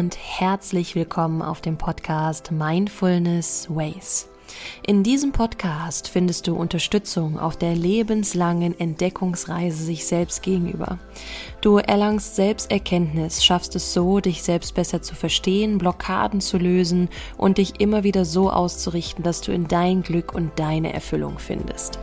und herzlich willkommen auf dem Podcast Mindfulness Ways. In diesem Podcast findest du Unterstützung auf der lebenslangen Entdeckungsreise sich selbst gegenüber. Du erlangst Selbsterkenntnis, schaffst es so, dich selbst besser zu verstehen, Blockaden zu lösen und dich immer wieder so auszurichten, dass du in dein Glück und deine Erfüllung findest.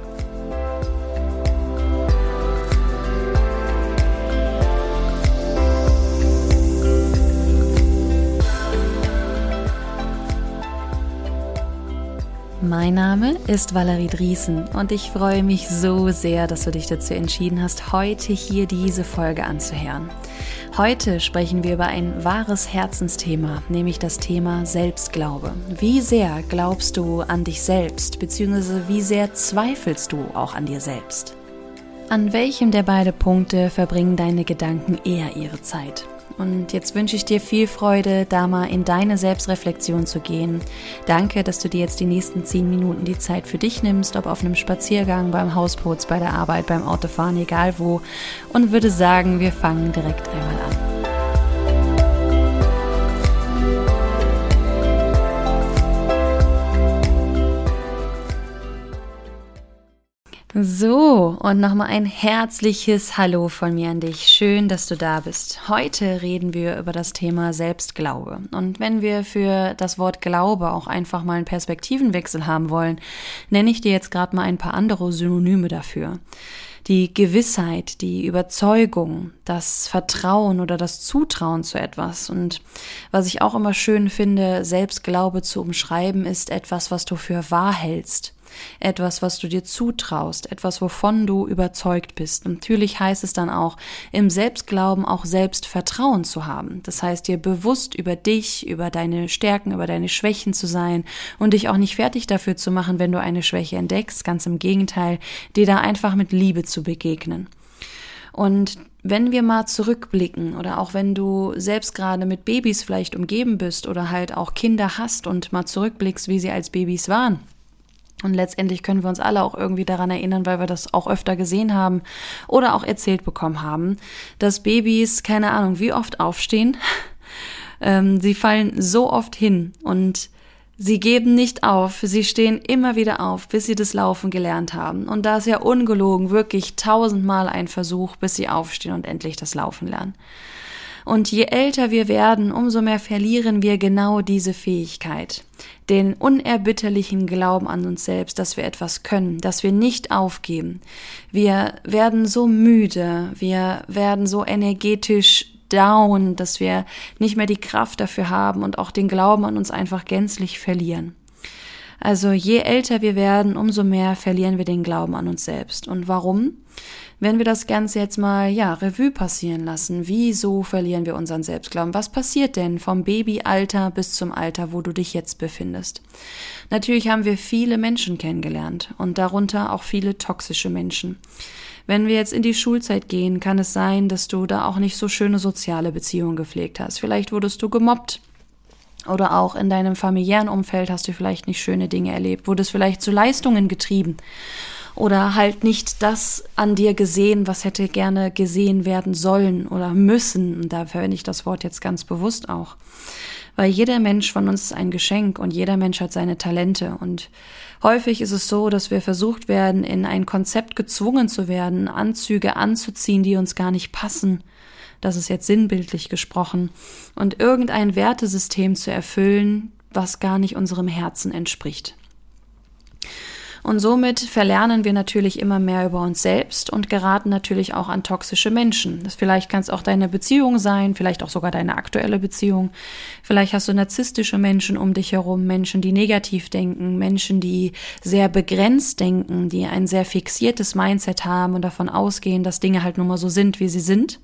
Mein Name ist Valerie Driesen und ich freue mich so sehr, dass du dich dazu entschieden hast, heute hier diese Folge anzuhören. Heute sprechen wir über ein wahres Herzensthema, nämlich das Thema Selbstglaube. Wie sehr glaubst du an dich selbst, beziehungsweise wie sehr zweifelst du auch an dir selbst? An welchem der beiden Punkte verbringen deine Gedanken eher ihre Zeit? Und jetzt wünsche ich dir viel Freude, da mal in deine Selbstreflexion zu gehen. Danke, dass du dir jetzt die nächsten zehn Minuten die Zeit für dich nimmst, ob auf einem Spaziergang, beim Hausputz, bei der Arbeit, beim Autofahren, egal wo. Und würde sagen, wir fangen direkt einmal an. So, und nochmal ein herzliches Hallo von mir an dich. Schön, dass du da bist. Heute reden wir über das Thema Selbstglaube. Und wenn wir für das Wort Glaube auch einfach mal einen Perspektivenwechsel haben wollen, nenne ich dir jetzt gerade mal ein paar andere Synonyme dafür. Die Gewissheit, die Überzeugung, das Vertrauen oder das Zutrauen zu etwas. Und was ich auch immer schön finde, Selbstglaube zu umschreiben, ist etwas, was du für wahr hältst etwas, was du dir zutraust, etwas, wovon du überzeugt bist. natürlich heißt es dann auch, im Selbstglauben auch Selbstvertrauen zu haben. Das heißt, dir bewusst über dich, über deine Stärken, über deine Schwächen zu sein und dich auch nicht fertig dafür zu machen, wenn du eine Schwäche entdeckst. Ganz im Gegenteil, dir da einfach mit Liebe zu begegnen. Und wenn wir mal zurückblicken oder auch wenn du selbst gerade mit Babys vielleicht umgeben bist oder halt auch Kinder hast und mal zurückblickst, wie sie als Babys waren, und letztendlich können wir uns alle auch irgendwie daran erinnern, weil wir das auch öfter gesehen haben oder auch erzählt bekommen haben, dass Babys, keine Ahnung, wie oft aufstehen. Ähm, sie fallen so oft hin und sie geben nicht auf. Sie stehen immer wieder auf, bis sie das Laufen gelernt haben. Und da ist ja ungelogen wirklich tausendmal ein Versuch, bis sie aufstehen und endlich das Laufen lernen. Und je älter wir werden, umso mehr verlieren wir genau diese Fähigkeit. Den unerbitterlichen Glauben an uns selbst, dass wir etwas können, dass wir nicht aufgeben. Wir werden so müde, wir werden so energetisch down, dass wir nicht mehr die Kraft dafür haben und auch den Glauben an uns einfach gänzlich verlieren. Also je älter wir werden, umso mehr verlieren wir den Glauben an uns selbst. Und warum? Wenn wir das Ganze jetzt mal, ja, Revue passieren lassen, wieso verlieren wir unseren Selbstglauben? Was passiert denn vom Babyalter bis zum Alter, wo du dich jetzt befindest? Natürlich haben wir viele Menschen kennengelernt und darunter auch viele toxische Menschen. Wenn wir jetzt in die Schulzeit gehen, kann es sein, dass du da auch nicht so schöne soziale Beziehungen gepflegt hast. Vielleicht wurdest du gemobbt, oder auch in deinem familiären Umfeld hast du vielleicht nicht schöne Dinge erlebt, wurdest vielleicht zu Leistungen getrieben oder halt nicht das an dir gesehen, was hätte gerne gesehen werden sollen oder müssen. Und da verwende ich das Wort jetzt ganz bewusst auch. Weil jeder Mensch von uns ist ein Geschenk und jeder Mensch hat seine Talente. Und häufig ist es so, dass wir versucht werden, in ein Konzept gezwungen zu werden, Anzüge anzuziehen, die uns gar nicht passen. Das ist jetzt sinnbildlich gesprochen. Und irgendein Wertesystem zu erfüllen, was gar nicht unserem Herzen entspricht. Und somit verlernen wir natürlich immer mehr über uns selbst und geraten natürlich auch an toxische Menschen. Das vielleicht kann es auch deine Beziehung sein, vielleicht auch sogar deine aktuelle Beziehung. Vielleicht hast du narzisstische Menschen um dich herum, Menschen, die negativ denken, Menschen, die sehr begrenzt denken, die ein sehr fixiertes Mindset haben und davon ausgehen, dass Dinge halt nun mal so sind, wie sie sind.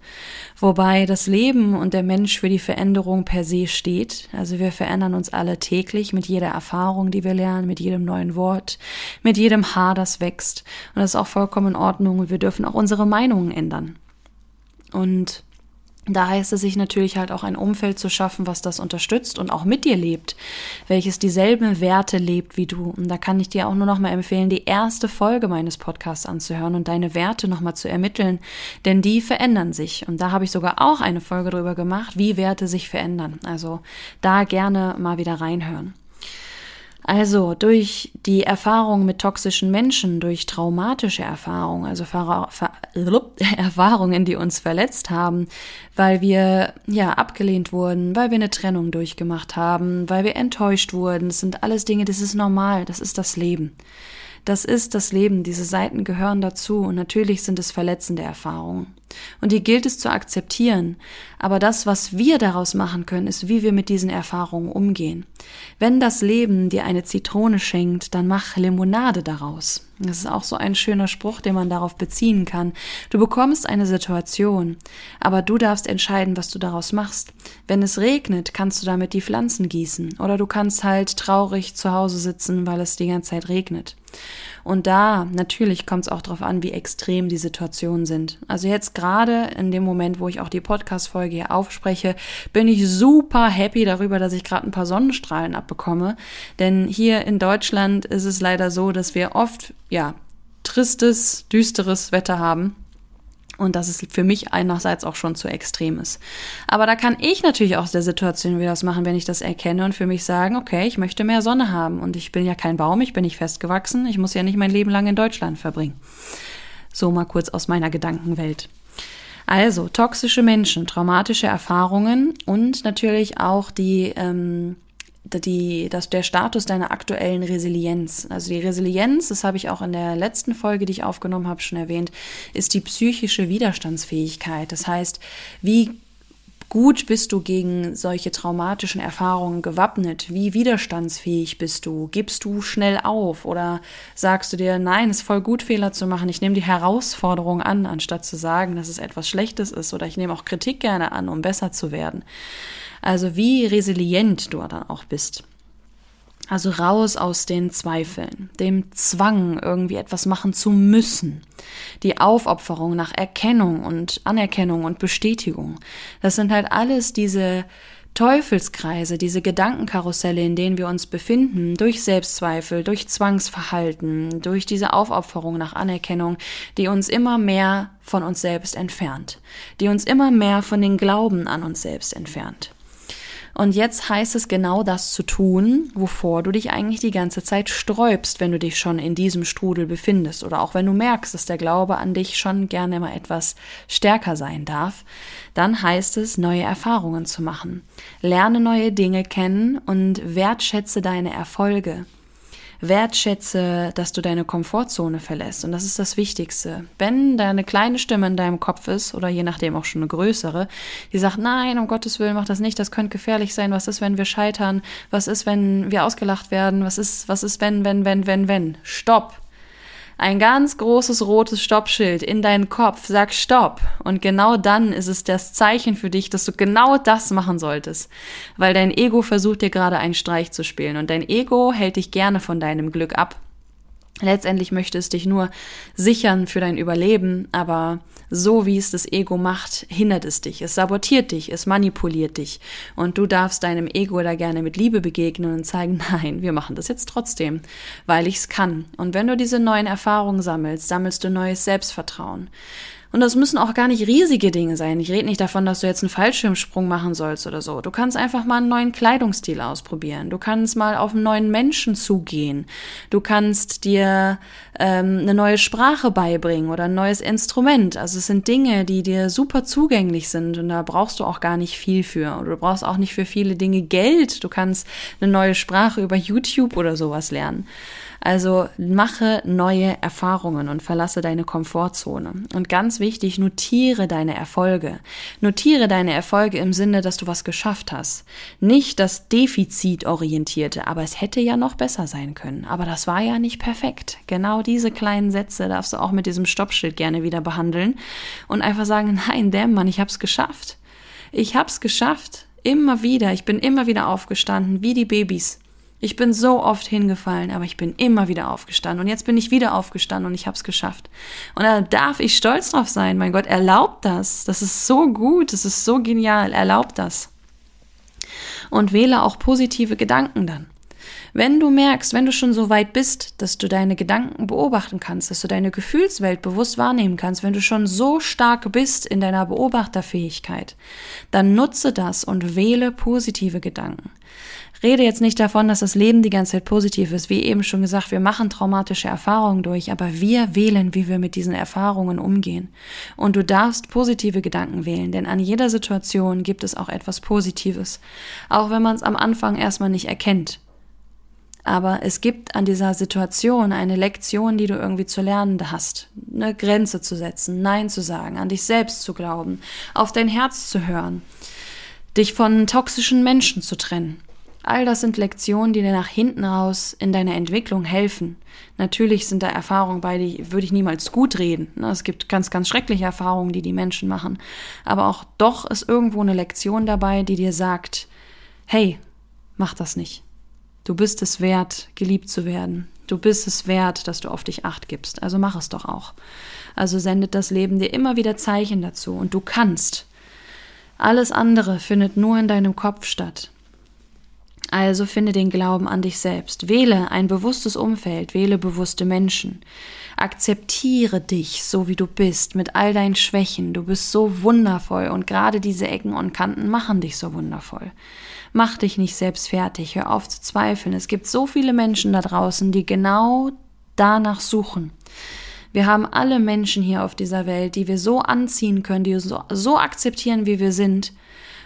Wobei das Leben und der Mensch für die Veränderung per se steht. Also wir verändern uns alle täglich mit jeder Erfahrung, die wir lernen, mit jedem neuen Wort, mit jedem Haar, das wächst. Und das ist auch vollkommen in Ordnung und wir dürfen auch unsere Meinungen ändern. Und Da heißt es sich natürlich halt auch ein Umfeld zu schaffen, was das unterstützt und auch mit dir lebt, welches dieselben Werte lebt wie du. Und da kann ich dir auch nur noch mal empfehlen, die erste Folge meines Podcasts anzuhören und deine Werte noch mal zu ermitteln, denn die verändern sich. Und da habe ich sogar auch eine Folge drüber gemacht, wie Werte sich verändern. Also da gerne mal wieder reinhören. Also durch die Erfahrung mit toxischen Menschen, durch traumatische Erfahrungen, also Erfahrungen, die uns verletzt haben, weil wir ja abgelehnt wurden, weil wir eine Trennung durchgemacht haben, weil wir enttäuscht wurden, das sind alles Dinge, das ist normal, das ist das Leben. Das ist das Leben, diese Seiten gehören dazu und natürlich sind es verletzende Erfahrungen. Und die gilt es zu akzeptieren. Aber das, was wir daraus machen können, ist, wie wir mit diesen Erfahrungen umgehen. Wenn das Leben dir eine Zitrone schenkt, dann mach Limonade daraus. Das ist auch so ein schöner Spruch, den man darauf beziehen kann. Du bekommst eine Situation, aber du darfst entscheiden, was du daraus machst. Wenn es regnet, kannst du damit die Pflanzen gießen. Oder du kannst halt traurig zu Hause sitzen, weil es die ganze Zeit regnet. Und da natürlich kommt es auch darauf an, wie extrem die Situationen sind. Also jetzt gerade in dem Moment, wo ich auch die Podcast-Folge hier aufspreche, bin ich super happy darüber, dass ich gerade ein paar Sonnenstrahlen abbekomme. Denn hier in Deutschland ist es leider so, dass wir oft, ja, tristes, düsteres Wetter haben und dass es für mich einerseits auch schon zu extrem ist. Aber da kann ich natürlich aus der Situation wieder was machen, wenn ich das erkenne und für mich sagen, okay, ich möchte mehr Sonne haben. Und ich bin ja kein Baum, ich bin nicht festgewachsen, ich muss ja nicht mein Leben lang in Deutschland verbringen. So mal kurz aus meiner Gedankenwelt. Also toxische Menschen, traumatische Erfahrungen und natürlich auch die ähm, die, das, der Status deiner aktuellen Resilienz. Also die Resilienz, das habe ich auch in der letzten Folge, die ich aufgenommen habe, schon erwähnt, ist die psychische Widerstandsfähigkeit. Das heißt, wie gut bist du gegen solche traumatischen Erfahrungen gewappnet? Wie widerstandsfähig bist du? Gibst du schnell auf oder sagst du dir, nein, es ist voll gut, Fehler zu machen. Ich nehme die Herausforderung an, anstatt zu sagen, dass es etwas Schlechtes ist oder ich nehme auch Kritik gerne an, um besser zu werden. Also wie resilient du dann auch bist. Also raus aus den Zweifeln, dem Zwang, irgendwie etwas machen zu müssen, die Aufopferung nach Erkennung und Anerkennung und Bestätigung. Das sind halt alles diese Teufelskreise, diese Gedankenkarusselle, in denen wir uns befinden, durch Selbstzweifel, durch Zwangsverhalten, durch diese Aufopferung nach Anerkennung, die uns immer mehr von uns selbst entfernt, die uns immer mehr von den Glauben an uns selbst entfernt. Und jetzt heißt es genau das zu tun, wovor du dich eigentlich die ganze Zeit sträubst, wenn du dich schon in diesem Strudel befindest oder auch wenn du merkst, dass der Glaube an dich schon gerne mal etwas stärker sein darf, dann heißt es, neue Erfahrungen zu machen. Lerne neue Dinge kennen und wertschätze deine Erfolge wertschätze, dass du deine Komfortzone verlässt. Und das ist das Wichtigste. Wenn da eine kleine Stimme in deinem Kopf ist, oder je nachdem auch schon eine größere, die sagt, nein, um Gottes Willen, mach das nicht, das könnte gefährlich sein. Was ist, wenn wir scheitern? Was ist, wenn wir ausgelacht werden? Was ist, was ist, wenn, wenn, wenn, wenn, wenn? Stopp! Ein ganz großes rotes Stoppschild in deinen Kopf, sag Stopp. Und genau dann ist es das Zeichen für dich, dass du genau das machen solltest. Weil dein Ego versucht dir gerade einen Streich zu spielen und dein Ego hält dich gerne von deinem Glück ab. Letztendlich möchte es dich nur sichern für dein Überleben, aber so wie es das Ego macht, hindert es dich, es sabotiert dich, es manipuliert dich. Und du darfst deinem Ego da gerne mit Liebe begegnen und zeigen, nein, wir machen das jetzt trotzdem, weil ich es kann. Und wenn du diese neuen Erfahrungen sammelst, sammelst du neues Selbstvertrauen. Und das müssen auch gar nicht riesige Dinge sein. Ich rede nicht davon, dass du jetzt einen Fallschirmsprung machen sollst oder so. Du kannst einfach mal einen neuen Kleidungsstil ausprobieren. Du kannst mal auf einen neuen Menschen zugehen. Du kannst dir ähm, eine neue Sprache beibringen oder ein neues Instrument. Also es sind Dinge, die dir super zugänglich sind und da brauchst du auch gar nicht viel für. Oder du brauchst auch nicht für viele Dinge Geld. Du kannst eine neue Sprache über YouTube oder sowas lernen. Also mache neue Erfahrungen und verlasse deine Komfortzone. Und ganz wichtig, notiere deine Erfolge. Notiere deine Erfolge im Sinne, dass du was geschafft hast. Nicht das Defizitorientierte, aber es hätte ja noch besser sein können. Aber das war ja nicht perfekt. Genau diese kleinen Sätze darfst du auch mit diesem Stoppschild gerne wieder behandeln und einfach sagen, nein, damn Mann, ich hab's geschafft. Ich hab's geschafft. Immer wieder. Ich bin immer wieder aufgestanden, wie die Babys. Ich bin so oft hingefallen, aber ich bin immer wieder aufgestanden. Und jetzt bin ich wieder aufgestanden und ich habe es geschafft. Und da darf ich stolz drauf sein. Mein Gott, erlaubt das. Das ist so gut, das ist so genial. Erlaubt das. Und wähle auch positive Gedanken dann. Wenn du merkst, wenn du schon so weit bist, dass du deine Gedanken beobachten kannst, dass du deine Gefühlswelt bewusst wahrnehmen kannst, wenn du schon so stark bist in deiner Beobachterfähigkeit, dann nutze das und wähle positive Gedanken. Rede jetzt nicht davon, dass das Leben die ganze Zeit positiv ist. Wie eben schon gesagt, wir machen traumatische Erfahrungen durch, aber wir wählen, wie wir mit diesen Erfahrungen umgehen. Und du darfst positive Gedanken wählen, denn an jeder Situation gibt es auch etwas Positives. Auch wenn man es am Anfang erstmal nicht erkennt. Aber es gibt an dieser Situation eine Lektion, die du irgendwie zu lernen hast. Eine Grenze zu setzen, Nein zu sagen, an dich selbst zu glauben, auf dein Herz zu hören, dich von toxischen Menschen zu trennen. All das sind Lektionen, die dir nach hinten raus in deiner Entwicklung helfen. Natürlich sind da Erfahrungen bei, die würde ich niemals gut reden. Ne? Es gibt ganz, ganz schreckliche Erfahrungen, die die Menschen machen. Aber auch doch ist irgendwo eine Lektion dabei, die dir sagt, hey, mach das nicht. Du bist es wert, geliebt zu werden. Du bist es wert, dass du auf dich acht gibst. Also mach es doch auch. Also sendet das Leben dir immer wieder Zeichen dazu und du kannst. Alles andere findet nur in deinem Kopf statt. Also finde den Glauben an dich selbst. Wähle ein bewusstes Umfeld, wähle bewusste Menschen. Akzeptiere dich so, wie du bist, mit all deinen Schwächen. Du bist so wundervoll und gerade diese Ecken und Kanten machen dich so wundervoll. Mach dich nicht selbst fertig, hör auf zu zweifeln. Es gibt so viele Menschen da draußen, die genau danach suchen. Wir haben alle Menschen hier auf dieser Welt, die wir so anziehen können, die so, so akzeptieren, wie wir sind.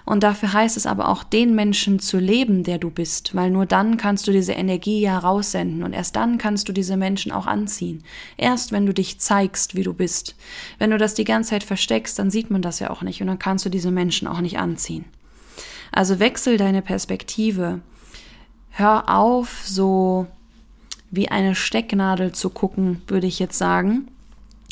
Und dafür heißt es aber auch, den Menschen zu leben, der du bist, weil nur dann kannst du diese Energie ja raussenden und erst dann kannst du diese Menschen auch anziehen. Erst wenn du dich zeigst, wie du bist. Wenn du das die ganze Zeit versteckst, dann sieht man das ja auch nicht und dann kannst du diese Menschen auch nicht anziehen. Also wechsel deine Perspektive. Hör auf, so wie eine Stecknadel zu gucken, würde ich jetzt sagen.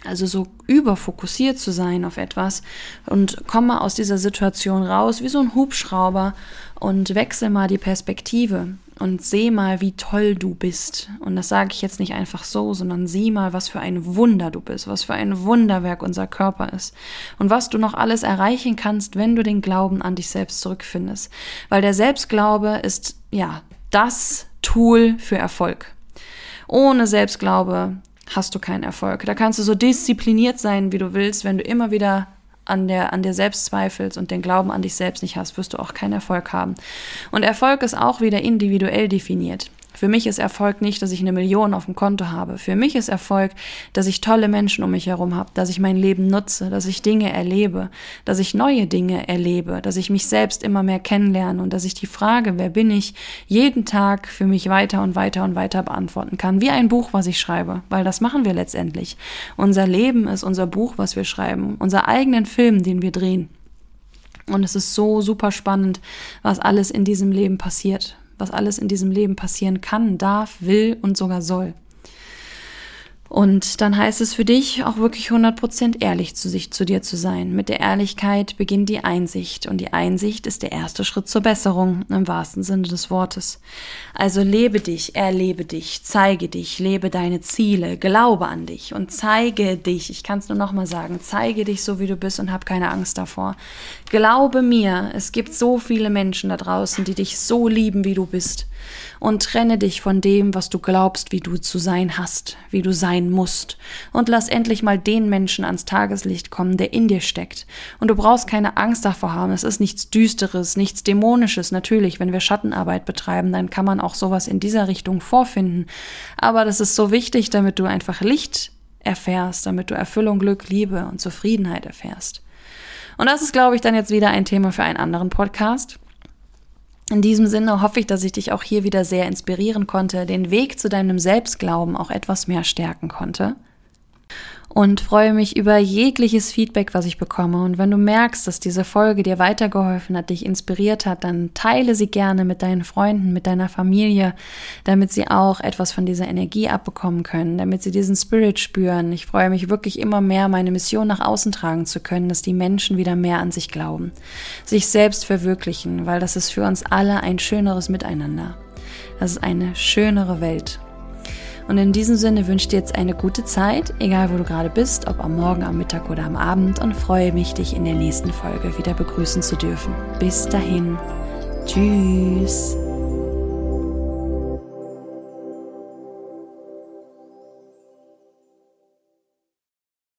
Also so überfokussiert zu sein auf etwas und komm mal aus dieser Situation raus wie so ein Hubschrauber und wechsel mal die Perspektive und seh mal, wie toll du bist. Und das sage ich jetzt nicht einfach so, sondern sieh mal, was für ein Wunder du bist, was für ein Wunderwerk unser Körper ist und was du noch alles erreichen kannst, wenn du den Glauben an dich selbst zurückfindest. Weil der Selbstglaube ist, ja, das Tool für Erfolg. Ohne Selbstglaube hast du keinen Erfolg. Da kannst du so diszipliniert sein, wie du willst, wenn du immer wieder an, der, an dir selbst zweifelst und den Glauben an dich selbst nicht hast, wirst du auch keinen Erfolg haben. Und Erfolg ist auch wieder individuell definiert. Für mich ist Erfolg nicht, dass ich eine Million auf dem Konto habe. Für mich ist Erfolg, dass ich tolle Menschen um mich herum habe, dass ich mein Leben nutze, dass ich Dinge erlebe, dass ich neue Dinge erlebe, dass ich mich selbst immer mehr kennenlerne und dass ich die Frage, wer bin ich, jeden Tag für mich weiter und weiter und weiter beantworten kann. Wie ein Buch, was ich schreibe, weil das machen wir letztendlich. Unser Leben ist unser Buch, was wir schreiben, unser eigenen Film, den wir drehen. Und es ist so super spannend, was alles in diesem Leben passiert was alles in diesem Leben passieren kann, darf, will und sogar soll. Und dann heißt es für dich auch wirklich 100% ehrlich zu sich, zu dir zu sein. Mit der Ehrlichkeit beginnt die Einsicht und die Einsicht ist der erste Schritt zur Besserung im wahrsten Sinne des Wortes. Also lebe dich, erlebe dich, zeige dich, lebe deine Ziele, glaube an dich und zeige dich. Ich kann es nur nochmal sagen, zeige dich so wie du bist und hab keine Angst davor. Glaube mir, es gibt so viele Menschen da draußen, die dich so lieben, wie du bist und trenne dich von dem, was du glaubst, wie du zu sein hast, wie du sein musst. Und lass endlich mal den Menschen ans Tageslicht kommen, der in dir steckt. Und du brauchst keine Angst davor haben. Es ist nichts Düsteres, nichts Dämonisches. Natürlich, wenn wir Schattenarbeit betreiben, dann kann man auch sowas in dieser Richtung vorfinden. Aber das ist so wichtig, damit du einfach Licht erfährst, damit du Erfüllung, Glück, Liebe und Zufriedenheit erfährst. Und das ist, glaube ich, dann jetzt wieder ein Thema für einen anderen Podcast. In diesem Sinne hoffe ich, dass ich dich auch hier wieder sehr inspirieren konnte, den Weg zu deinem Selbstglauben auch etwas mehr stärken konnte und freue mich über jegliches Feedback, was ich bekomme. Und wenn du merkst, dass diese Folge dir weitergeholfen hat, dich inspiriert hat, dann teile sie gerne mit deinen Freunden, mit deiner Familie, damit sie auch etwas von dieser Energie abbekommen können, damit sie diesen Spirit spüren. Ich freue mich wirklich immer mehr, meine Mission nach außen tragen zu können, dass die Menschen wieder mehr an sich glauben, sich selbst verwirklichen, weil das ist für uns alle ein schöneres Miteinander. Das ist eine schönere Welt. Und in diesem Sinne wünsche ich dir jetzt eine gute Zeit, egal wo du gerade bist, ob am Morgen, am Mittag oder am Abend und freue mich, dich in der nächsten Folge wieder begrüßen zu dürfen. Bis dahin. Tschüss.